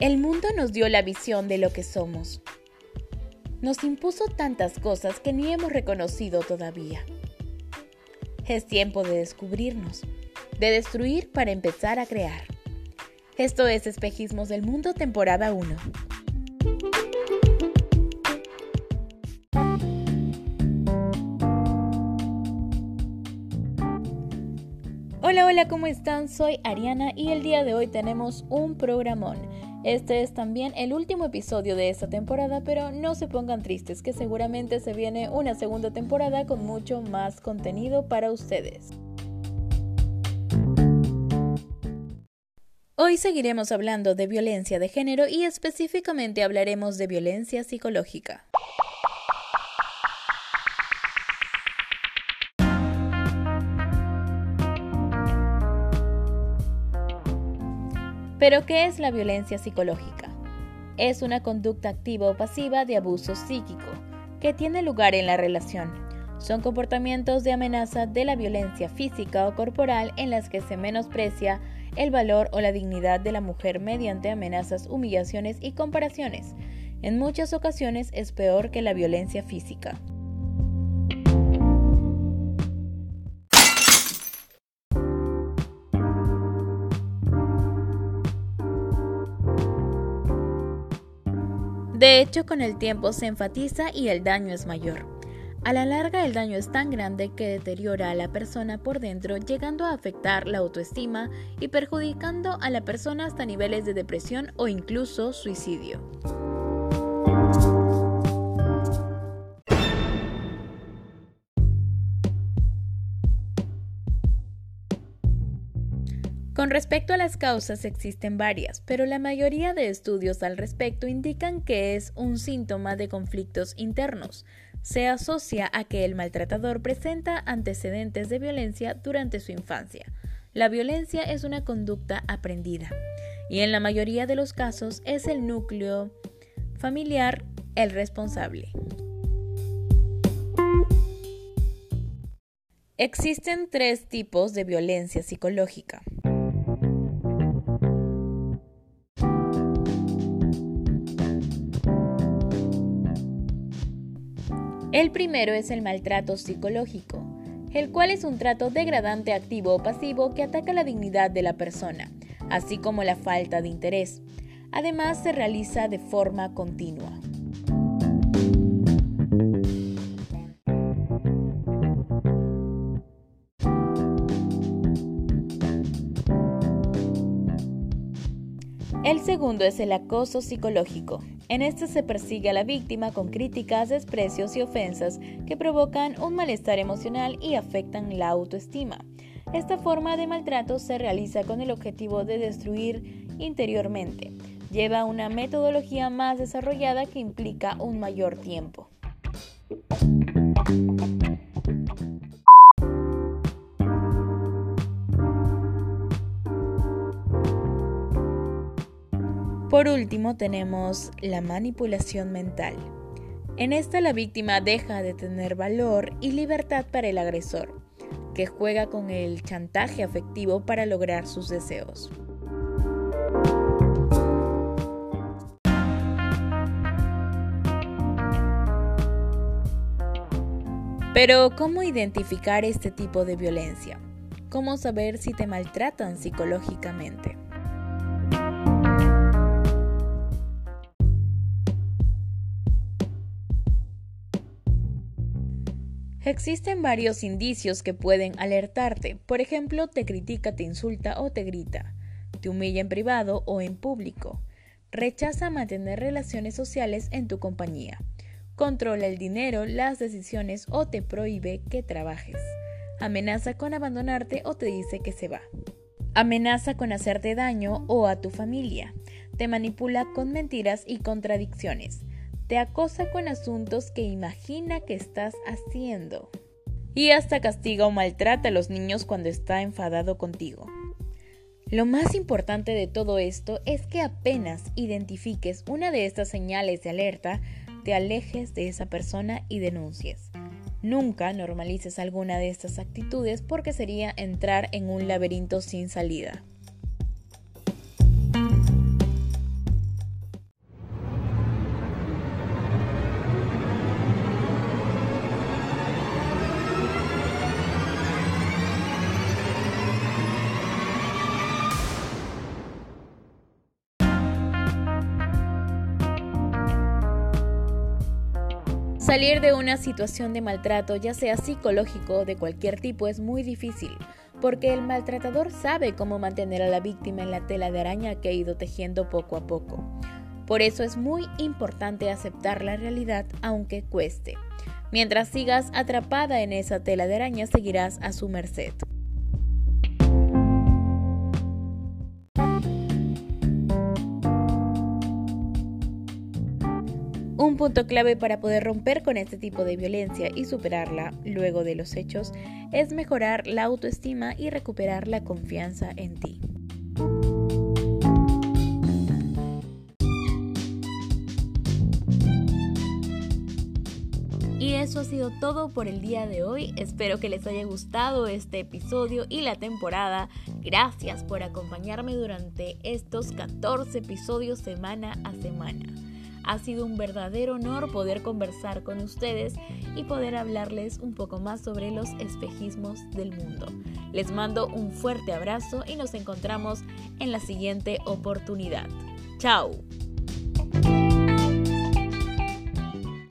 El mundo nos dio la visión de lo que somos. Nos impuso tantas cosas que ni hemos reconocido todavía. Es tiempo de descubrirnos, de destruir para empezar a crear. Esto es Espejismos del Mundo, temporada 1. Hola, hola, ¿cómo están? Soy Ariana y el día de hoy tenemos un programón. Este es también el último episodio de esta temporada, pero no se pongan tristes, que seguramente se viene una segunda temporada con mucho más contenido para ustedes. Hoy seguiremos hablando de violencia de género y específicamente hablaremos de violencia psicológica. Pero, ¿qué es la violencia psicológica? Es una conducta activa o pasiva de abuso psíquico que tiene lugar en la relación. Son comportamientos de amenaza de la violencia física o corporal en las que se menosprecia el valor o la dignidad de la mujer mediante amenazas, humillaciones y comparaciones. En muchas ocasiones es peor que la violencia física. De hecho, con el tiempo se enfatiza y el daño es mayor. A la larga el daño es tan grande que deteriora a la persona por dentro, llegando a afectar la autoestima y perjudicando a la persona hasta niveles de depresión o incluso suicidio. Con respecto a las causas existen varias, pero la mayoría de estudios al respecto indican que es un síntoma de conflictos internos. Se asocia a que el maltratador presenta antecedentes de violencia durante su infancia. La violencia es una conducta aprendida y en la mayoría de los casos es el núcleo familiar el responsable. Existen tres tipos de violencia psicológica. El primero es el maltrato psicológico, el cual es un trato degradante activo o pasivo que ataca la dignidad de la persona, así como la falta de interés. Además, se realiza de forma continua. El segundo es el acoso psicológico. En este se persigue a la víctima con críticas, desprecios y ofensas que provocan un malestar emocional y afectan la autoestima. Esta forma de maltrato se realiza con el objetivo de destruir interiormente. Lleva una metodología más desarrollada que implica un mayor tiempo. Por último tenemos la manipulación mental. En esta la víctima deja de tener valor y libertad para el agresor, que juega con el chantaje afectivo para lograr sus deseos. Pero, ¿cómo identificar este tipo de violencia? ¿Cómo saber si te maltratan psicológicamente? Existen varios indicios que pueden alertarte. Por ejemplo, te critica, te insulta o te grita. Te humilla en privado o en público. Rechaza mantener relaciones sociales en tu compañía. Controla el dinero, las decisiones o te prohíbe que trabajes. Amenaza con abandonarte o te dice que se va. Amenaza con hacerte daño o a tu familia. Te manipula con mentiras y contradicciones te acosa con asuntos que imagina que estás haciendo. Y hasta castiga o maltrata a los niños cuando está enfadado contigo. Lo más importante de todo esto es que apenas identifiques una de estas señales de alerta, te alejes de esa persona y denuncies. Nunca normalices alguna de estas actitudes porque sería entrar en un laberinto sin salida. Salir de una situación de maltrato, ya sea psicológico o de cualquier tipo, es muy difícil, porque el maltratador sabe cómo mantener a la víctima en la tela de araña que ha ido tejiendo poco a poco. Por eso es muy importante aceptar la realidad aunque cueste. Mientras sigas atrapada en esa tela de araña, seguirás a su merced. Un punto clave para poder romper con este tipo de violencia y superarla luego de los hechos es mejorar la autoestima y recuperar la confianza en ti. Y eso ha sido todo por el día de hoy. Espero que les haya gustado este episodio y la temporada. Gracias por acompañarme durante estos 14 episodios semana a semana. Ha sido un verdadero honor poder conversar con ustedes y poder hablarles un poco más sobre los espejismos del mundo. Les mando un fuerte abrazo y nos encontramos en la siguiente oportunidad. ¡Chao!